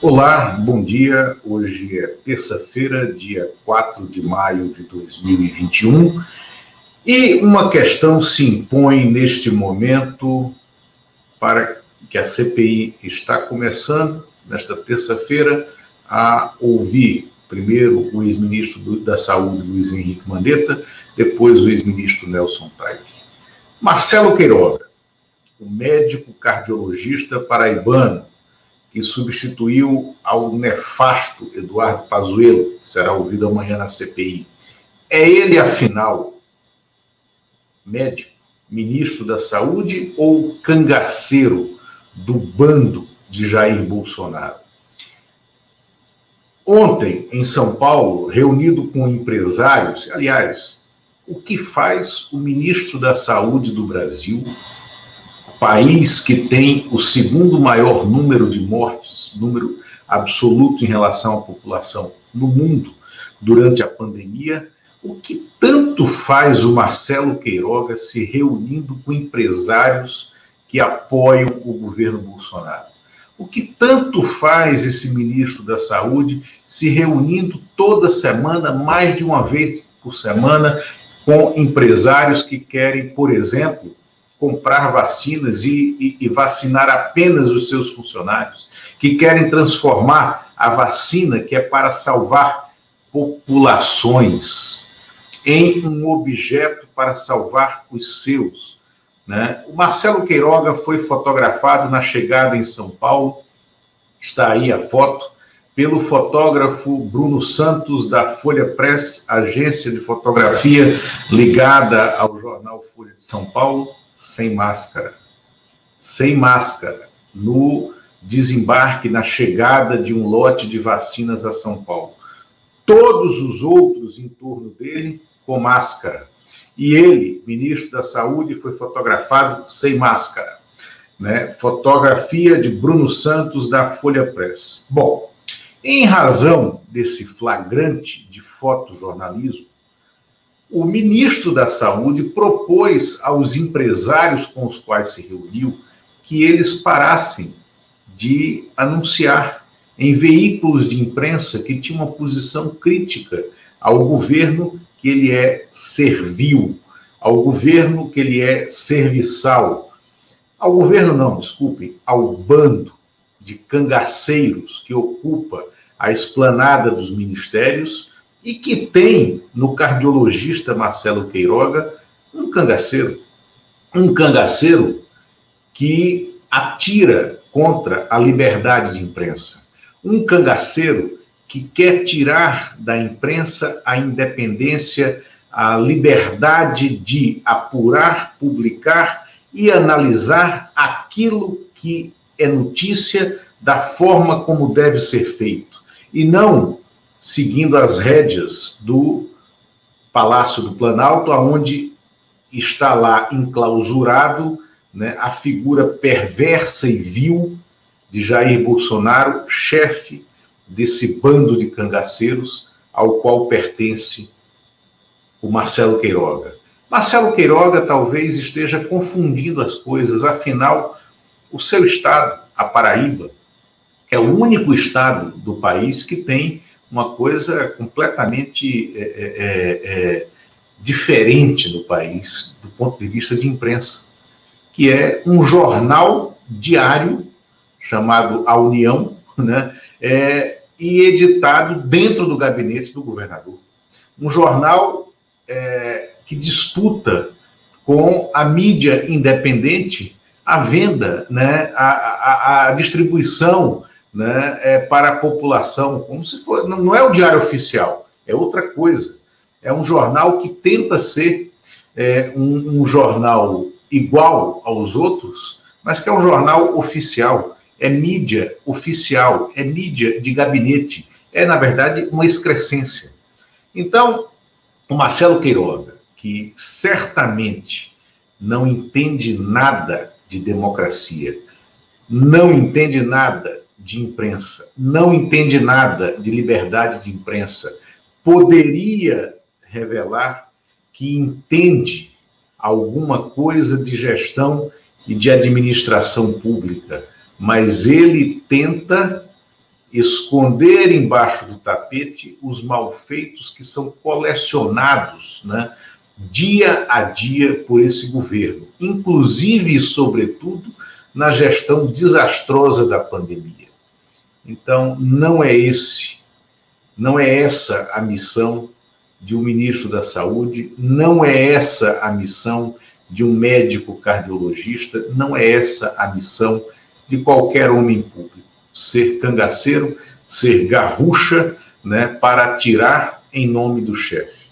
Olá, bom dia. Hoje é terça-feira, dia 4 de maio de 2021, e uma questão se impõe neste momento para que a CPI está começando nesta terça-feira a ouvir primeiro o ex-ministro da Saúde Luiz Henrique Mandetta, depois o ex-ministro Nelson Taik. Marcelo Queiroga, o médico cardiologista paraibano que substituiu ao nefasto Eduardo Pazuello, será ouvido amanhã na CPI. É ele, afinal, médico, ministro da Saúde ou cangaceiro do bando de Jair Bolsonaro? Ontem, em São Paulo, reunido com empresários, aliás, o que faz o ministro da Saúde do Brasil país que tem o segundo maior número de mortes, número absoluto em relação à população no mundo durante a pandemia, o que tanto faz o Marcelo Queiroga se reunindo com empresários que apoiam o governo Bolsonaro? O que tanto faz esse ministro da Saúde se reunindo toda semana, mais de uma vez por semana, com empresários que querem, por exemplo, comprar vacinas e, e, e vacinar apenas os seus funcionários, que querem transformar a vacina, que é para salvar populações, em um objeto para salvar os seus. Né? O Marcelo Queiroga foi fotografado na chegada em São Paulo, está aí a foto, pelo fotógrafo Bruno Santos, da Folha Press, agência de fotografia ligada ao jornal Folha de São Paulo sem máscara. Sem máscara. No desembarque, na chegada de um lote de vacinas a São Paulo. Todos os outros em torno dele com máscara. E ele, ministro da Saúde, foi fotografado sem máscara. Né? Fotografia de Bruno Santos, da Folha Press. Bom, em razão desse flagrante de fotojornalismo, o ministro da Saúde propôs aos empresários com os quais se reuniu que eles parassem de anunciar em veículos de imprensa que tinham uma posição crítica ao governo que ele é servil, ao governo que ele é serviçal, ao governo não, desculpem, ao bando de cangaceiros que ocupa a esplanada dos ministérios e que tem no cardiologista Marcelo Queiroga um cangaceiro. Um cangaceiro que atira contra a liberdade de imprensa. Um cangaceiro que quer tirar da imprensa a independência, a liberdade de apurar, publicar e analisar aquilo que é notícia da forma como deve ser feito. E não seguindo as rédeas do Palácio do Planalto, aonde está lá enclausurado né, a figura perversa e vil de Jair Bolsonaro, chefe desse bando de cangaceiros ao qual pertence o Marcelo Queiroga. Marcelo Queiroga talvez esteja confundindo as coisas, afinal, o seu estado, a Paraíba, é o único estado do país que tem uma coisa completamente é, é, é, é, diferente no país, do ponto de vista de imprensa, que é um jornal diário chamado A União, né, é, e editado dentro do gabinete do governador. Um jornal é, que disputa com a mídia independente a venda, né, a, a, a distribuição né, é, para a população, como se for. Não é o diário oficial, é outra coisa. É um jornal que tenta ser é, um, um jornal igual aos outros, mas que é um jornal oficial, é mídia oficial, é mídia de gabinete, é, na verdade, uma excrescência. Então, o Marcelo Queiroga, que certamente não entende nada de democracia, não entende nada de imprensa, não entende nada de liberdade de imprensa, poderia revelar que entende alguma coisa de gestão e de administração pública, mas ele tenta esconder embaixo do tapete os malfeitos que são colecionados, né, dia a dia por esse governo, inclusive e sobretudo na gestão desastrosa da pandemia. Então, não é esse, não é essa a missão de um ministro da Saúde, não é essa a missão de um médico cardiologista, não é essa a missão de qualquer homem público. Ser cangaceiro, ser garrucha, né, para atirar em nome do chefe.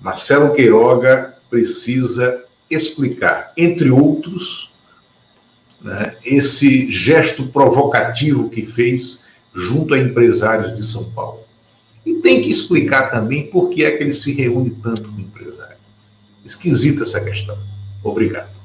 Marcelo Queiroga precisa explicar, entre outros, né, esse gesto provocativo que fez junto a empresários de São Paulo. E tem que explicar também por que é que ele se reúne tanto com empresários. Esquisita essa questão. Obrigado.